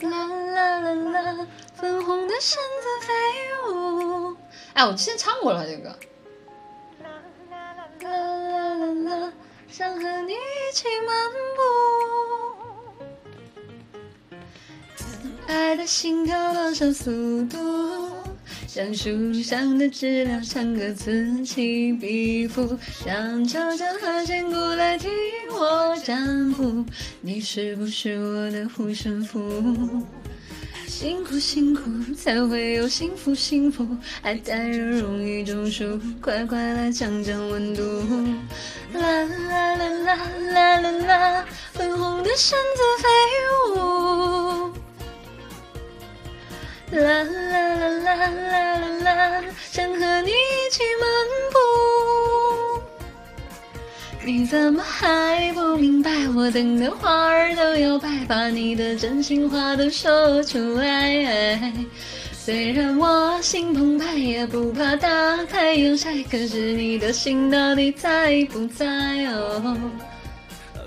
啦啦啦啦，粉红的身子飞舞。哎，我之前唱过了这个。啦啦啦啦，想和你一起漫步。爱的心跳多少速度？像树上的知了唱歌此起彼伏，让悄悄和弦鼓来替占卜。你是不是我的护身符？辛苦辛苦才会有幸福幸福，爱太热容易中暑，快快来降降温度。啦啦啦啦啦啦啦，粉红的身子飞舞。啦啦啦啦啦啦啦，想和你一起漫你怎么还不明白？我等的花儿都要败，把你的真心话都说出来。虽然我心澎湃，也不怕大太阳晒，可是你的心到底在不在哦？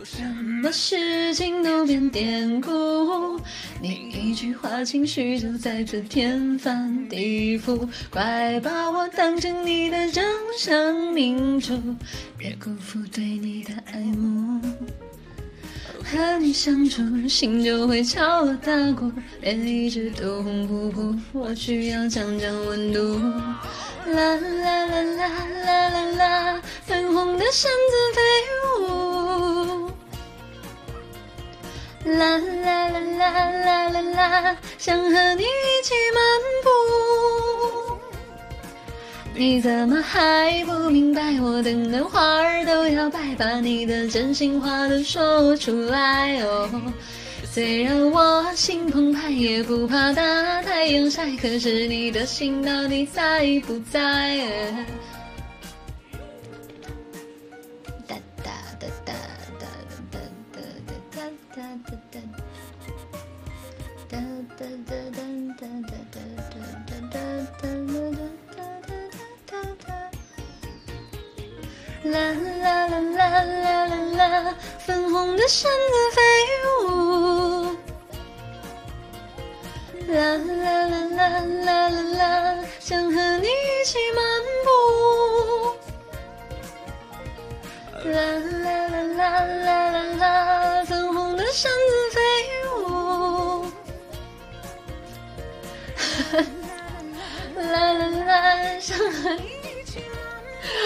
什么事情都变典故，你一句话情绪就在这天翻地覆，快把我当成你的掌上明珠，别辜负对你的爱慕。和你相处，心就会敲锣打鼓，脸一直都红扑扑，我需要降降温度。啦啦啦啦啦啦啦，粉红的身子飞啦啦啦啦啦啦啦，想和你一起漫步。你怎么还不明白？我等的花儿都要败，把你的真心话都说出来哦。虽然我心澎湃，也不怕大太阳晒，可是你的心到底在不在？啦啦啦啦啦啦啦，粉红的身子飞舞。啦啦啦啦啦啦啦，想和你一起漫步。啦啦啦啦啦啦啦，粉红的身啦啦啦，伤痕。